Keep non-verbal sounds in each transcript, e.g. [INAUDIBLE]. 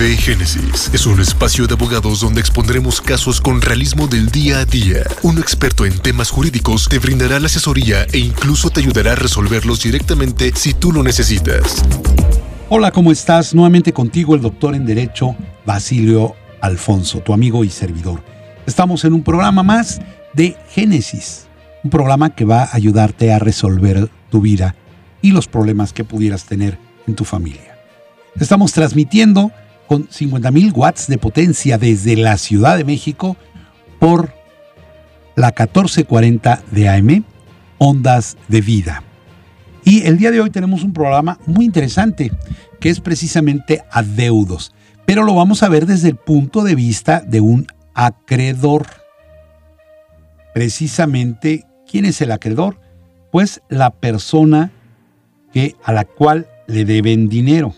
Génesis es un espacio de abogados donde expondremos casos con realismo del día a día. Un experto en temas jurídicos te brindará la asesoría e incluso te ayudará a resolverlos directamente si tú lo necesitas. Hola, ¿cómo estás? Nuevamente contigo el doctor en Derecho Basilio Alfonso, tu amigo y servidor. Estamos en un programa más de Génesis, un programa que va a ayudarte a resolver tu vida y los problemas que pudieras tener en tu familia. Estamos transmitiendo con 50.000 watts de potencia desde la Ciudad de México por la 1440 de AM, Ondas de Vida. Y el día de hoy tenemos un programa muy interesante que es precisamente adeudos, pero lo vamos a ver desde el punto de vista de un acreedor. Precisamente, ¿quién es el acreedor? Pues la persona que, a la cual le deben dinero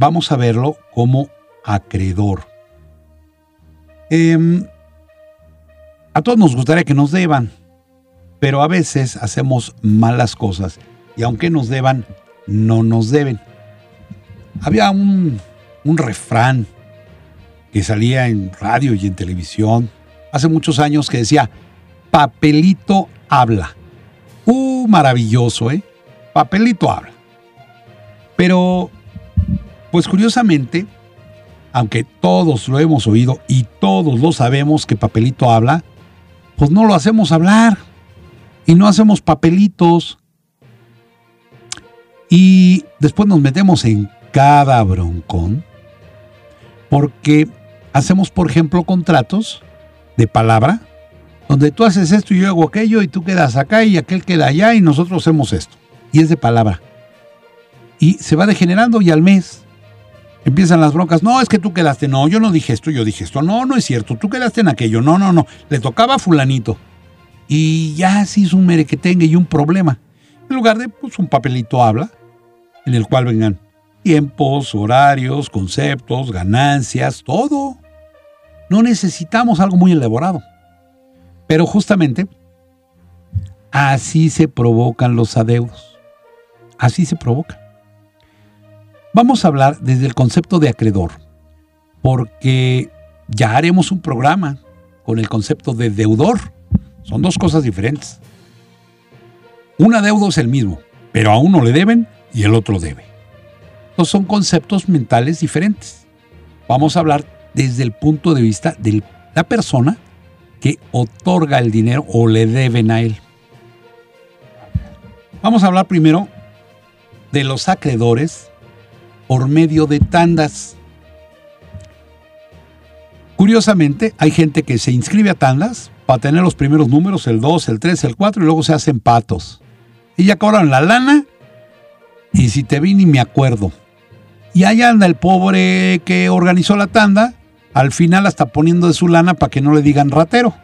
vamos a verlo como acreedor. Em, a todos nos gustaría que nos deban, pero a veces hacemos malas cosas y aunque nos deban, no nos deben. Había un, un refrán que salía en radio y en televisión hace muchos años que decía, papelito habla. Uh, maravilloso, ¿eh? Papelito habla. Pero pues curiosamente, aunque todos lo hemos oído y todos lo sabemos que papelito habla, pues no lo hacemos hablar y no hacemos papelitos. Y después nos metemos en cada broncón porque hacemos, por ejemplo, contratos de palabra donde tú haces esto y yo hago aquello y tú quedas acá y aquel queda allá y nosotros hacemos esto. Y es de palabra. Y se va degenerando y al mes Empiezan las broncas. No, es que tú quedaste. No, yo no dije esto, yo dije esto. No, no es cierto. Tú quedaste en aquello. No, no, no. Le tocaba a fulanito. Y ya se hizo un merequetengue y un problema. En lugar de pues, un papelito habla, en el cual vengan tiempos, horarios, conceptos, ganancias, todo. No necesitamos algo muy elaborado. Pero justamente así se provocan los adeudos. Así se provocan. Vamos a hablar desde el concepto de acreedor, porque ya haremos un programa con el concepto de deudor. Son dos cosas diferentes. Un adeudo es el mismo, pero a uno le deben y el otro debe. Entonces son conceptos mentales diferentes. Vamos a hablar desde el punto de vista de la persona que otorga el dinero o le deben a él. Vamos a hablar primero de los acreedores por medio de tandas. Curiosamente, hay gente que se inscribe a tandas para tener los primeros números, el 2, el 3, el 4, y luego se hacen patos. Y ya cobran la lana, y si te vi ni me acuerdo. Y ahí anda el pobre que organizó la tanda, al final hasta poniendo de su lana para que no le digan ratero.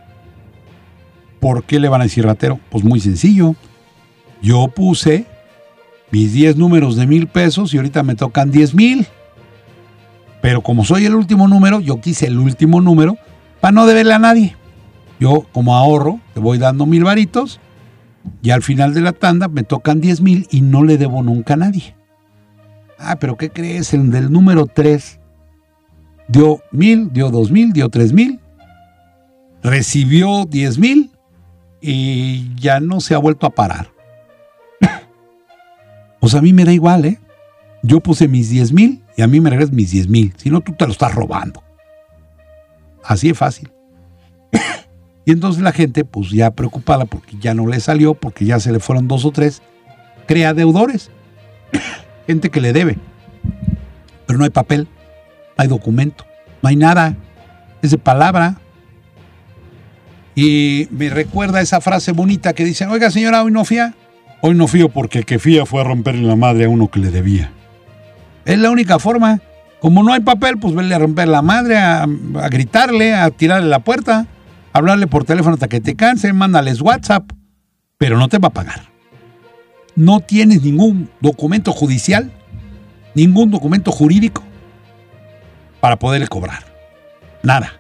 ¿Por qué le van a decir ratero? Pues muy sencillo. Yo puse mis 10 números de mil pesos y ahorita me tocan 10 mil. Pero como soy el último número, yo quise el último número para no deberle a nadie. Yo como ahorro, te voy dando mil varitos y al final de la tanda me tocan 10 mil y no le debo nunca a nadie. Ah, pero ¿qué crees? El del número 3 dio mil, dio dos mil, dio tres mil, recibió 10 mil y ya no se ha vuelto a parar. Pues a mí me da igual, ¿eh? Yo puse mis 10 mil y a mí me regresas mis 10 mil. Si no, tú te lo estás robando. Así es fácil. [COUGHS] y entonces la gente, pues ya preocupada porque ya no le salió, porque ya se le fueron dos o tres, crea deudores. [COUGHS] gente que le debe. Pero no hay papel, no hay documento, no hay nada. Es de palabra. Y me recuerda esa frase bonita que dice, oiga señora, hoy no fía. Hoy no fío porque que fía fue a romperle la madre a uno que le debía. Es la única forma. Como no hay papel, pues verle a romper la madre, a, gritarle, a tirarle la puerta, a hablarle por teléfono hasta que te canse, mándales WhatsApp, pero no te va a pagar. No tienes ningún documento judicial, ningún documento jurídico para poderle cobrar. Nada.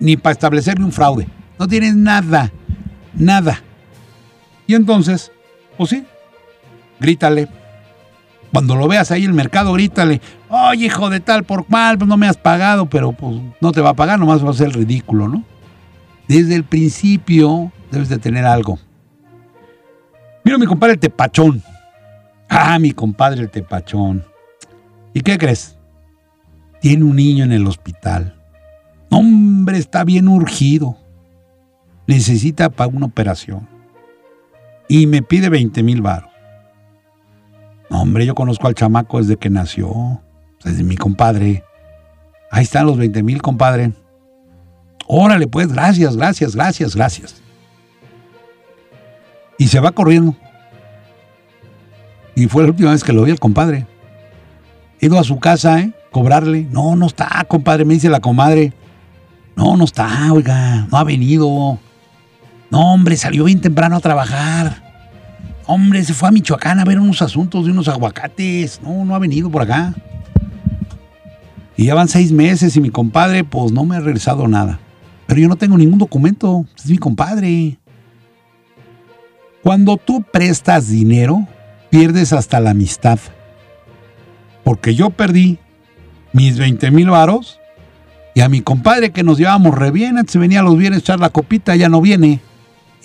Ni para establecerle un fraude. No tienes nada. Nada. Y entonces, ¿O sí? Grítale. Cuando lo veas ahí en el mercado, grítale. Oye, hijo de tal por mal, pues no me has pagado, pero pues no te va a pagar, nomás va a ser ridículo, ¿no? Desde el principio debes de tener algo. Mira mi compadre el tepachón. Ah, mi compadre el tepachón. ¿Y qué crees? Tiene un niño en el hospital. Hombre, está bien urgido. Necesita para una operación. Y me pide 20 mil baros. Hombre, yo conozco al chamaco desde que nació. Desde mi compadre. Ahí están los 20 mil, compadre. Órale, pues, gracias, gracias, gracias, gracias. Y se va corriendo. Y fue la última vez que lo vi al compadre. He ido a su casa, ¿eh? Cobrarle. No, no está, compadre, me dice la comadre. No, no está, oiga, no ha venido. No, hombre, salió bien temprano a trabajar. Hombre, se fue a Michoacán a ver unos asuntos de unos aguacates. No, no ha venido por acá. Y ya van seis meses y mi compadre, pues no me ha regresado nada. Pero yo no tengo ningún documento. Es mi compadre. Cuando tú prestas dinero, pierdes hasta la amistad. Porque yo perdí mis 20 mil varos y a mi compadre que nos llevábamos re bien, se venía los viernes a echar la copita, ya no viene.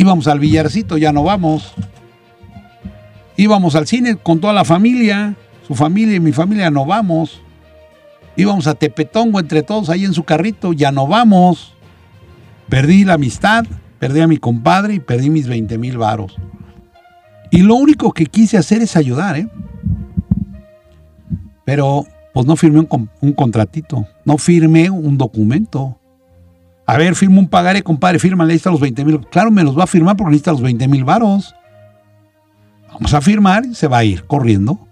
Íbamos al billarcito, ya no vamos. Íbamos al cine con toda la familia, su familia y mi familia no vamos. Íbamos a Tepetongo entre todos ahí en su carrito, ya no vamos. Perdí la amistad, perdí a mi compadre y perdí mis 20 mil varos. Y lo único que quise hacer es ayudar, ¿eh? Pero pues no firmé un, un contratito, no firmé un documento. A ver, firma un pagaré, compadre, firma, le los 20 mil. Claro, me los va a firmar porque necesita los 20 mil varos. Vamos a firmar y se va a ir corriendo.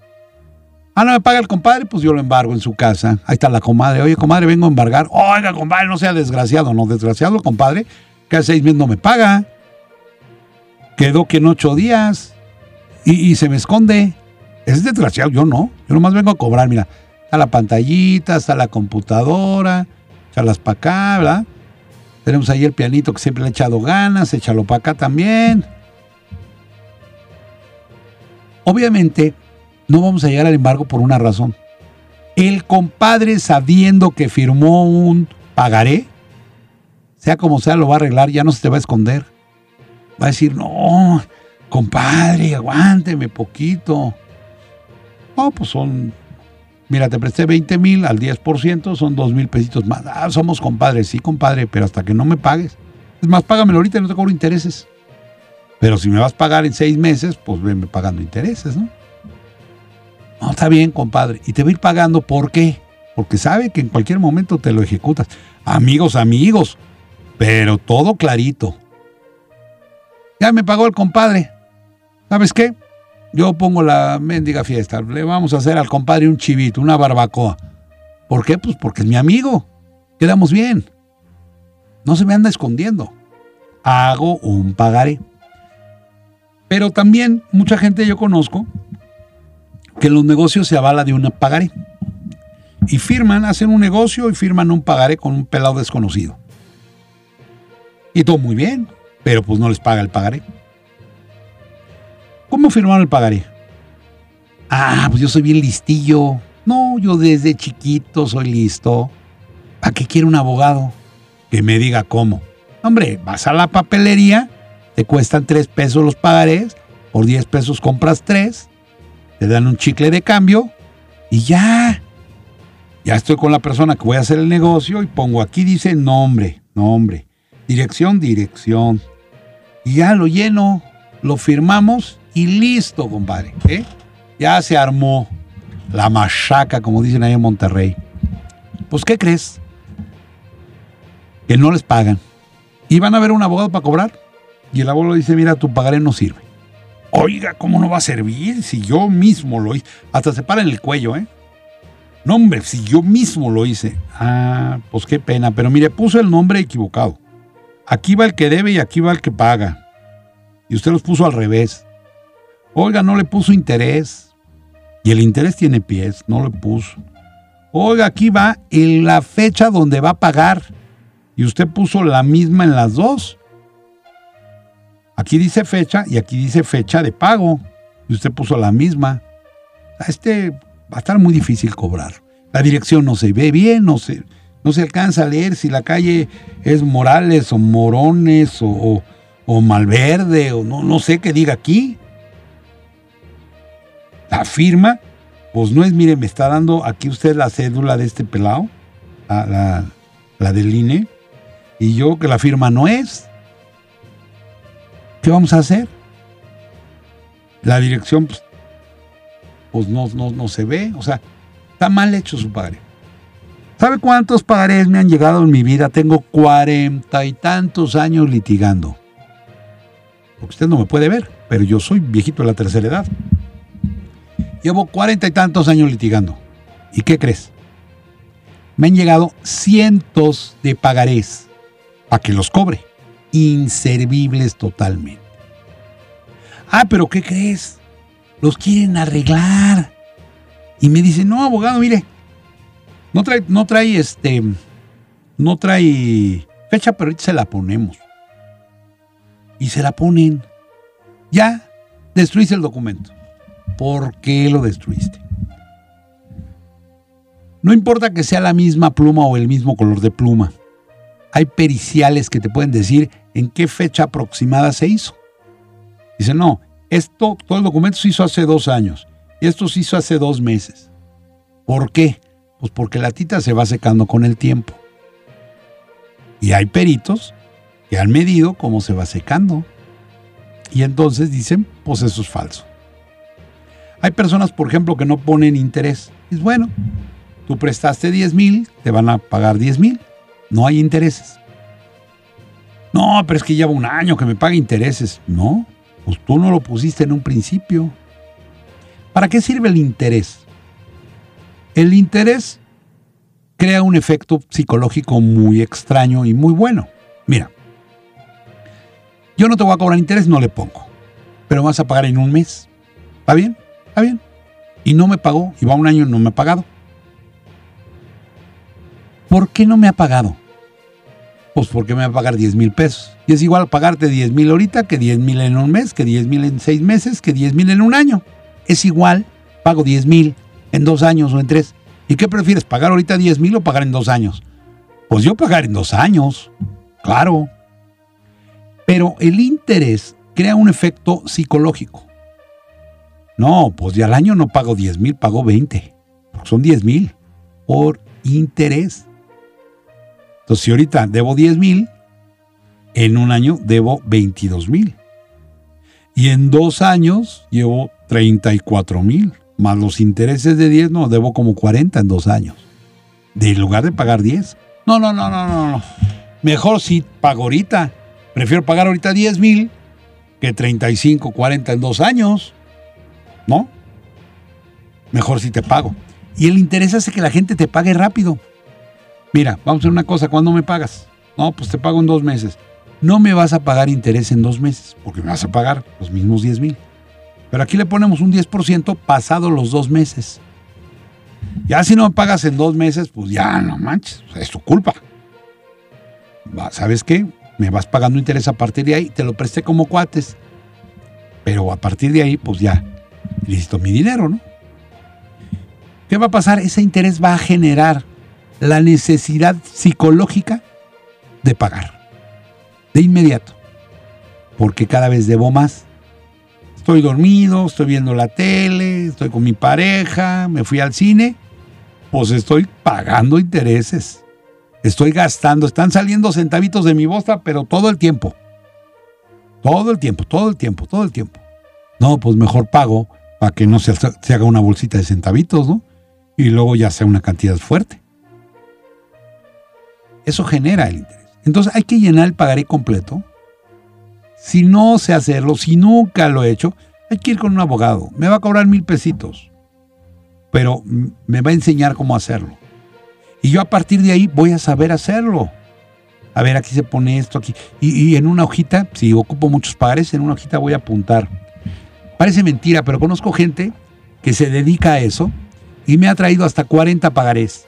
Ah, no me paga el compadre, pues yo lo embargo en su casa. Ahí está la comadre. Oye, comadre, vengo a embargar. Oiga, compadre, no sea desgraciado. No, desgraciado, compadre, que hace seis meses no me paga. Quedó que en ocho días y, se me esconde. Es desgraciado, yo no. Yo nomás vengo a cobrar, mira. Está la pantallita, está la computadora, echarlas para acá, ¿verdad? Tenemos ahí el pianito que siempre le he echado ganas, échalo para acá también. Obviamente, no vamos a llegar al embargo por una razón. El compadre, sabiendo que firmó un pagaré, sea como sea, lo va a arreglar, ya no se te va a esconder. Va a decir, no, compadre, aguánteme poquito. No, pues son, mira, te presté 20 mil al 10%, son 2 mil pesitos más. Ah, somos compadres, sí, compadre, pero hasta que no me pagues. Es más, págamelo ahorita no te cobro intereses. Pero si me vas a pagar en seis meses, pues venme pagando intereses, ¿no? No, está bien, compadre. Y te va a ir pagando, ¿por qué? Porque sabe que en cualquier momento te lo ejecutas. Amigos, amigos, pero todo clarito. Ya me pagó el compadre. ¿Sabes qué? Yo pongo la mendiga fiesta. Le vamos a hacer al compadre un chivito, una barbacoa. ¿Por qué? Pues porque es mi amigo. Quedamos bien. No se me anda escondiendo. Hago un pagaré. Pero también mucha gente yo conozco que en los negocios se avala de un pagaré. Y firman, hacen un negocio y firman un pagaré con un pelado desconocido. Y todo muy bien, pero pues no les paga el pagaré. ¿Cómo firmaron el pagaré? Ah, pues yo soy bien listillo. No, yo desde chiquito soy listo. ¿Para qué quiere un abogado? Que me diga cómo. Hombre, vas a la papelería, te cuestan tres pesos los pagarés, por 10 pesos compras tres te dan un chicle de cambio y ya. Ya estoy con la persona que voy a hacer el negocio y pongo aquí dice nombre, nombre, dirección, dirección. Y ya lo lleno, lo firmamos y listo, compadre. ¿eh? Ya se armó la machaca, como dicen ahí en Monterrey. Pues, ¿qué crees? Que no les pagan. Y van a ver un abogado para cobrar. Y el abogado dice, mira, tu pagaré no sirve. Oiga, ¿cómo no va a servir si yo mismo lo hice? Hasta se para en el cuello, ¿eh? No, hombre, si yo mismo lo hice. Ah, pues qué pena, pero mire, puso el nombre equivocado. Aquí va el que debe y aquí va el que paga. Y usted los puso al revés. Oiga, no le puso interés. Y el interés tiene pies, no le puso. Oiga, aquí va en la fecha donde va a pagar. Y usted puso la misma en las dos. Aquí dice fecha y aquí dice fecha de pago. Y usted puso la misma. Este va a estar muy difícil cobrar. La dirección no se ve bien, no se, no se alcanza a leer si la calle es Morales o Morones o, o, Malverde o no, no sé qué diga aquí. La firma, pues no es, mire, me está dando aquí usted la cédula de este pelado, la, la del INE, y yo que la firma no es. ¿Qué vamos a hacer? La dirección, pues, pues no, no, no se ve, o sea, está mal hecho su padre. ¿Sabe cuántos pagarés me han llegado en mi vida? Tengo cuarenta y tantos años litigando. Porque usted no me puede ver, pero yo soy viejito de la tercera edad. Llevo cuarenta y tantos años litigando. ¿Y qué crees? Me han llegado cientos de pagarés para que los cobre. Inservibles totalmente. Ah, pero ¿qué crees? Los quieren arreglar. Y me dicen, no, abogado, mire, no trae, no trae este, no trae fecha, pero se la ponemos. Y se la ponen. Ya, destruiste el documento. ¿Por qué lo destruiste? No importa que sea la misma pluma o el mismo color de pluma. Hay periciales que te pueden decir en qué fecha aproximada se hizo. Dice, no, esto, todo el documento se hizo hace dos años y esto se hizo hace dos meses. ¿Por qué? Pues porque la tita se va secando con el tiempo. Y hay peritos que han medido cómo se va secando. Y entonces dicen, pues eso es falso. Hay personas, por ejemplo, que no ponen interés. Es bueno, tú prestaste 10 mil, te van a pagar 10 mil. No hay intereses. No, pero es que lleva un año que me paga intereses. No, pues tú no lo pusiste en un principio. ¿Para qué sirve el interés? El interés crea un efecto psicológico muy extraño y muy bueno. Mira, yo no te voy a cobrar interés, no le pongo, pero vas a pagar en un mes. ¿Está bien? ¿Está bien? Y no me pagó, y va un año no me ha pagado. ¿Por qué no me ha pagado? Pues porque me va a pagar 10 mil pesos. Y es igual pagarte 10 mil ahorita que 10 mil en un mes, que 10 mil en seis meses, que 10 mil en un año. Es igual, pago 10 mil en dos años o en tres. ¿Y qué prefieres, pagar ahorita 10 mil o pagar en dos años? Pues yo pagar en dos años, claro. Pero el interés crea un efecto psicológico. No, pues ya al año no pago 10 mil, pago 20. Son 10 mil por interés. Entonces, si ahorita debo 10 mil, en un año debo 22 mil. Y en dos años llevo 34 mil. Más los intereses de 10, no, debo como 40 en dos años. De lugar de pagar 10. No, no, no, no, no, no. Mejor si pago ahorita. Prefiero pagar ahorita 10 mil que 35, 40 en dos años. ¿No? Mejor si te pago. Y el interés hace que la gente te pague rápido. Mira, vamos a hacer una cosa, ¿cuándo me pagas? No, pues te pago en dos meses. No me vas a pagar interés en dos meses, porque me vas a pagar los mismos 10 mil. Pero aquí le ponemos un 10% pasado los dos meses. Ya si no me pagas en dos meses, pues ya no manches, es tu culpa. ¿Sabes qué? Me vas pagando interés a partir de ahí, te lo presté como cuates. Pero a partir de ahí, pues ya, listo mi dinero, ¿no? ¿Qué va a pasar? Ese interés va a generar la necesidad psicológica de pagar. De inmediato. Porque cada vez debo más. Estoy dormido, estoy viendo la tele, estoy con mi pareja, me fui al cine. Pues estoy pagando intereses. Estoy gastando, están saliendo centavitos de mi bosta, pero todo el tiempo. Todo el tiempo, todo el tiempo, todo el tiempo. No, pues mejor pago para que no se, se haga una bolsita de centavitos, ¿no? Y luego ya sea una cantidad fuerte. Eso genera el interés. Entonces hay que llenar el pagaré completo. Si no sé hacerlo, si nunca lo he hecho, hay que ir con un abogado. Me va a cobrar mil pesitos, pero me va a enseñar cómo hacerlo. Y yo a partir de ahí voy a saber hacerlo. A ver, aquí se pone esto, aquí. Y, en una hojita, si ocupo muchos pagarés, en una hojita voy a apuntar. Parece mentira, pero conozco gente que se dedica a eso y me ha traído hasta 40 pagarés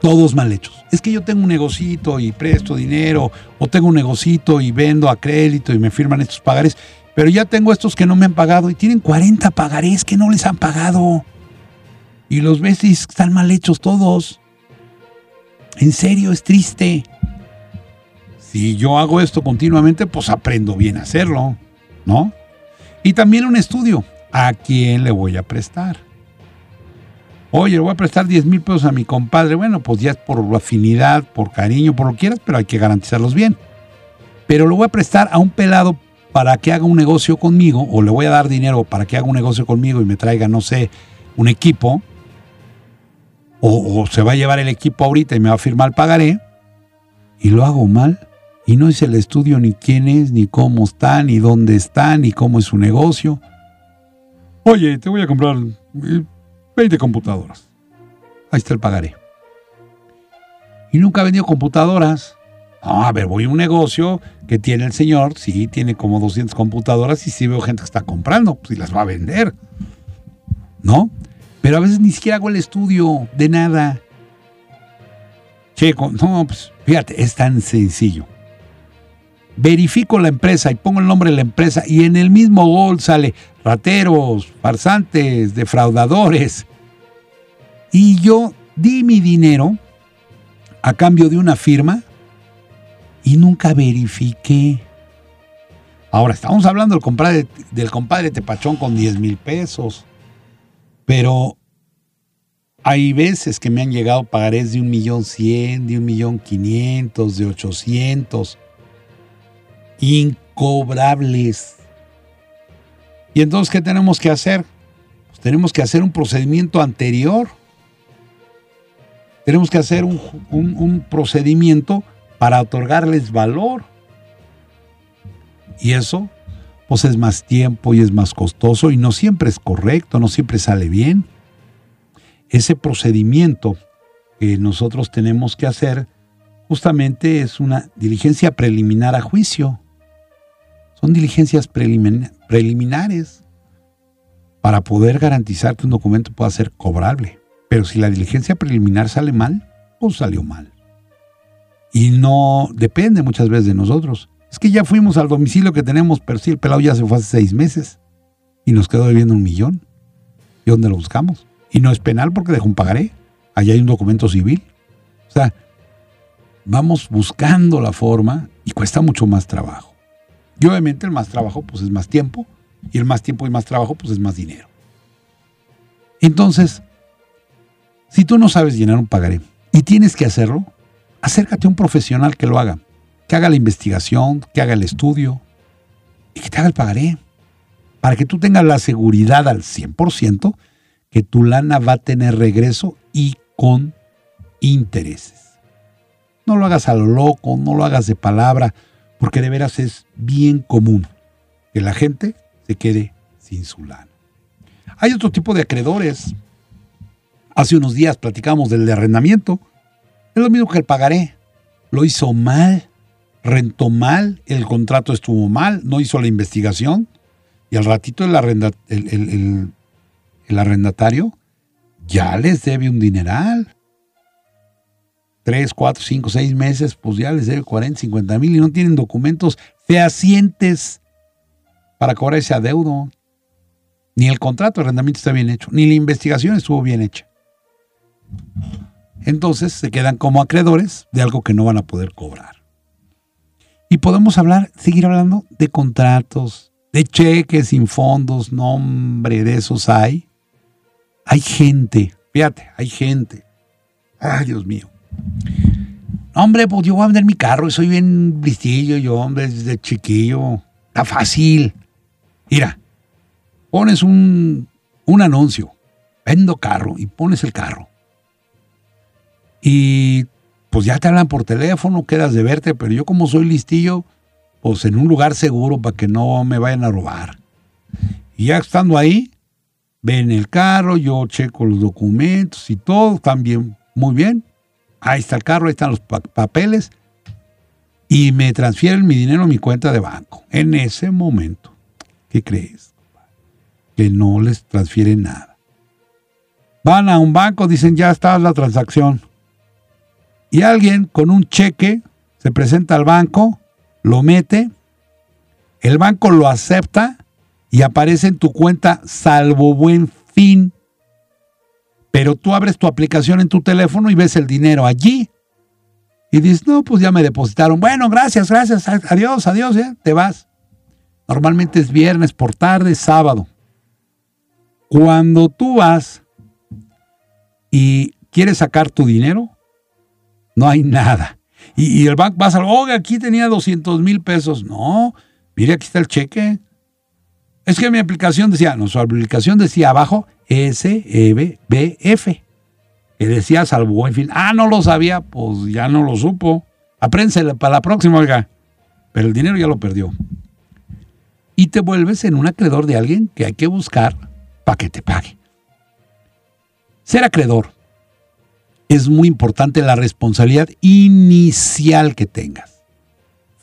todos mal hechos. Es que yo tengo un negocito y presto dinero, o tengo un negocito y vendo a crédito y me firman estos pagarés, pero ya tengo estos que no me han pagado y tienen 40 pagarés que no les han pagado. Y los ves están mal hechos todos. En serio, es triste. Si yo hago esto continuamente, pues aprendo bien a hacerlo, ¿no? Y también un estudio. ¿A quién le voy a prestar? Oye, le voy a prestar 10 mil pesos a mi compadre. Bueno, pues ya es por afinidad, por cariño, por lo que quieras, pero hay que garantizarlos bien. Pero lo voy a prestar a un pelado para que haga un negocio conmigo, o le voy a dar dinero para que haga un negocio conmigo y me traiga, no sé, un equipo, o, se va a llevar el equipo ahorita y me va a firmar el pagaré, y lo hago mal, y no hice el estudio ni quién es, ni cómo está, ni dónde está, ni cómo es su negocio. Oye, te voy a comprar 20 computadoras. Ahí está el pagaré. Y nunca ha vendido computadoras. a ver, voy a un negocio que tiene el señor, sí, tiene como 200 computadoras y sí veo gente que está comprando, pues y las va a vender. ¿No? Pero a veces ni siquiera hago el estudio de nada. Checo, no, pues fíjate, es tan sencillo. Verifico la empresa y pongo el nombre de la empresa y en el mismo gol sale rateros, farsantes, defraudadores. Y yo di mi dinero a cambio de una firma y nunca verifiqué. Ahora, estamos hablando del compadre, del compadre Tepachón con 10 mil pesos, pero hay veces que me han llegado pagarés de un millón cien, de un millón quinientos, de ochocientos, incobrables. ¿Y entonces qué tenemos que hacer? Pues tenemos que hacer un procedimiento anterior. Tenemos que hacer un, un procedimiento para otorgarles valor. Y eso, pues es más tiempo y es más costoso y no siempre es correcto, no siempre sale bien. Ese procedimiento que nosotros tenemos que hacer justamente es una diligencia preliminar a juicio. Son diligencias preliminares para poder garantizar que un documento pueda ser cobrable. Pero si la diligencia preliminar sale mal, pues salió mal y no depende muchas veces de nosotros. Es que ya fuimos al domicilio que tenemos, pero sí, el pelado ya se fue hace seis meses y nos quedó debiendo un millón. ¿Y dónde lo buscamos? Y no es penal porque dejó un pagaré. Allá hay un documento civil. O sea, vamos buscando la forma y cuesta mucho más trabajo. Y obviamente el más trabajo pues es más tiempo y el más tiempo y más trabajo pues es más dinero. Entonces, si tú no sabes llenar un pagaré y tienes que hacerlo, acércate a un profesional que lo haga, que haga la investigación, que haga el estudio y que te haga el pagaré, para que tú tengas la seguridad al 100% que tu lana va a tener regreso y con intereses. No lo hagas a lo loco, no lo hagas de palabra, porque de veras es bien común que la gente se quede sin su lana. Hay otro tipo de acreedores. Hace unos días platicamos del de arrendamiento es lo mismo que el pagaré. Lo hizo mal, rentó mal, el contrato estuvo mal, no hizo la investigación y al ratito el, el, arrendatario ya les debe un dineral. Tres, cuatro, cinco, seis meses, pues ya les debe 40, 50 mil y no tienen documentos fehacientes para cobrar ese adeudo. Ni el contrato de arrendamiento está bien hecho, ni la investigación estuvo bien hecha entonces se quedan como acreedores de algo que no van a poder cobrar. Y podemos hablar, seguir hablando de contratos, de cheques sin fondos, nombre de esos hay. Hay gente, fíjate, hay gente. Ay, Dios mío. Hombre, pues yo voy a vender mi carro soy bien listillo, yo, hombre, desde chiquillo. Está fácil. Mira, pones un, un anuncio, vendo carro y pones el carro. Y pues ya te hablan por teléfono, quedas de verte, pero yo como soy listillo, pues en un lugar seguro para que no me vayan a robar. Y ya estando ahí, ven el carro, yo checo los documentos y todo, bien, muy bien. Ahí está el carro, ahí están los papeles. Y me transfieren mi dinero a mi cuenta de banco. En ese momento, ¿qué crees? Que no les transfieren nada. Van a un banco, dicen, ya está la transacción y alguien con un cheque se presenta al banco, lo mete, el banco lo acepta y aparece en tu cuenta salvo buen fin. Pero tú abres tu aplicación en tu teléfono y ves el dinero allí. Y dices, no, pues ya me depositaron. Bueno, gracias, gracias. Adiós, adiós, te vas. Normalmente es viernes por tarde, sábado. Cuando tú vas y quieres sacar tu dinero, no hay nada. Y, el banco va a salir, oiga, aquí tenía 200 mil pesos. No, mire, aquí está el cheque. Es que mi aplicación decía, no, su aplicación decía abajo S-E-B-F, que decía salvo en fin. Ah, no lo sabía, pues ya no lo supo. Aprénsele para la próxima, oiga. Pero el dinero ya lo perdió. Y te vuelves en un acreedor de alguien que hay que buscar para que te pague. Ser acreedor es muy importante la responsabilidad inicial que tengas.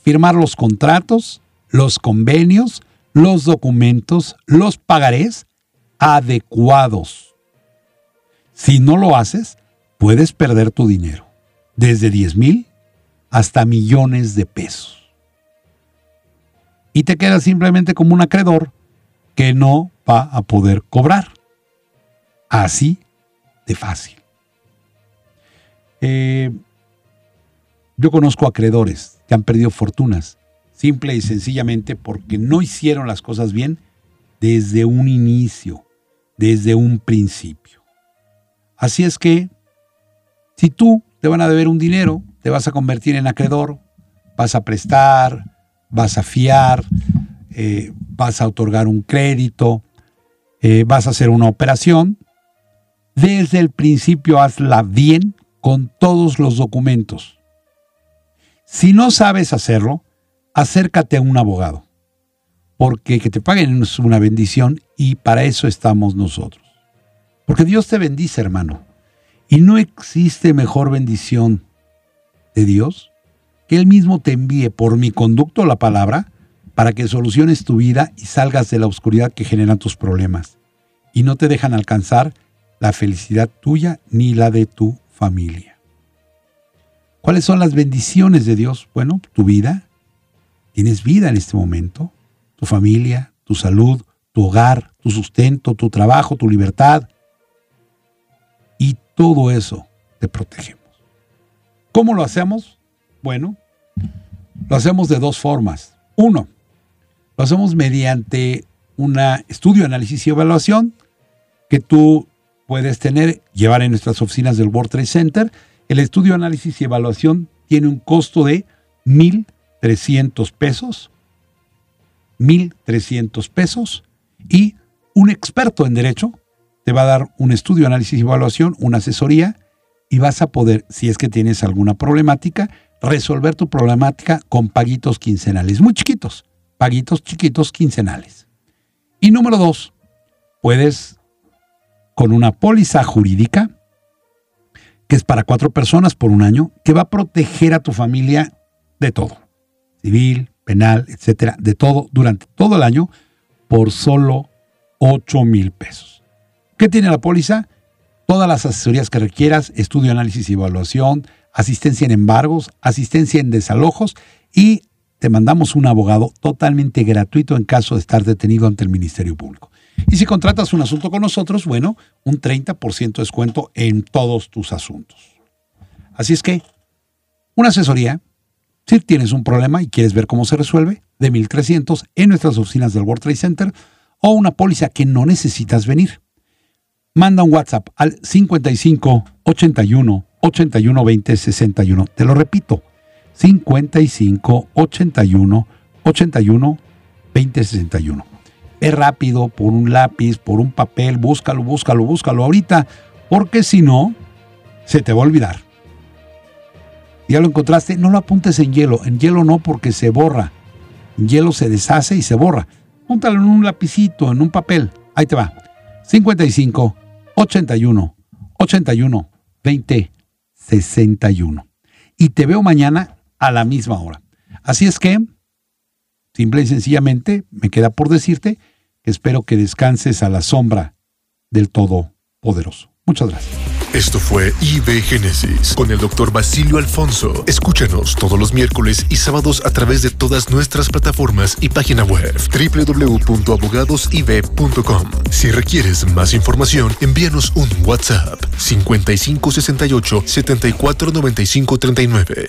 Firmar los contratos, los convenios, los documentos, los pagarés adecuados. Si no lo haces, puedes perder tu dinero, desde 10 mil hasta millones de pesos. Y te quedas simplemente como un acreedor que no va a poder cobrar. Así de fácil. Eh, yo conozco acreedores que han perdido fortunas, simple y sencillamente porque no hicieron las cosas bien desde un inicio, desde un principio. Así es que, si tú te van a deber un dinero, te vas a convertir en acreedor, vas a prestar, vas a fiar, eh, vas a otorgar un crédito, eh, vas a hacer una operación, desde el principio hazla bien con todos los documentos. Si no sabes hacerlo, acércate a un abogado, porque que te paguen es una bendición y para eso estamos nosotros. Porque Dios te bendice, hermano, y no existe mejor bendición de Dios que Él mismo te envíe por mi conducto la palabra para que soluciones tu vida y salgas de la oscuridad que generan tus problemas y no te dejan alcanzar la felicidad tuya ni la de tu familia. ¿Cuáles son las bendiciones de Dios? Bueno, tu vida. Tienes vida en este momento. Tu familia, tu salud, tu hogar, tu sustento, tu trabajo, tu libertad. Y todo eso te protegemos. ¿Cómo lo hacemos? Bueno, lo hacemos de dos formas. Uno, lo hacemos mediante un estudio, análisis y evaluación que tú puedes tener, llevar en nuestras oficinas del World Trade Center. El estudio, análisis y evaluación tiene un costo de 1.300 pesos. 1.300 pesos. Y un experto en derecho te va a dar un estudio, análisis y evaluación, una asesoría, y vas a poder, si es que tienes alguna problemática, resolver tu problemática con paguitos quincenales, muy chiquitos, paguitos chiquitos quincenales. Y número dos, puedes con una póliza jurídica que es para cuatro personas por un año, que va a proteger a tu familia de todo, civil, penal, etcétera, de todo durante todo el año por solo 8 mil pesos. ¿Qué tiene la póliza? Todas las asesorías que requieras, estudio, análisis y evaluación, asistencia en embargos, asistencia en desalojos y te mandamos un abogado totalmente gratuito en caso de estar detenido ante el Ministerio Público. Y si contratas un asunto con nosotros, bueno, un 30% de descuento en todos tus asuntos. Así es que, una asesoría, si tienes un problema y quieres ver cómo se resuelve, de 1300 en nuestras oficinas del World Trade Center o una póliza que no necesitas venir. Manda un WhatsApp al 55 81 81 20 61. Te lo repito, 55 81 81 20 61 es rápido, por un lápiz, por un papel, búscalo, búscalo, búscalo ahorita, porque si no, se te va a olvidar. Ya lo encontraste, no lo apuntes en hielo, en hielo no porque se borra, en hielo se deshace y se borra. Púntalo en un lapicito, en un papel, ahí te va. 55 81 81 20 61. Y te veo mañana a la misma hora. Así es que, simple y sencillamente, me queda por decirte Espero que descanses a la sombra del Todopoderoso. Muchas gracias. Esto fue IB Génesis con el doctor Basilio Alfonso. Escúchanos todos los miércoles y sábados a través de todas nuestras plataformas y página web www.abogadosib.com. Si requieres más información, envíanos un WhatsApp 5568 749539.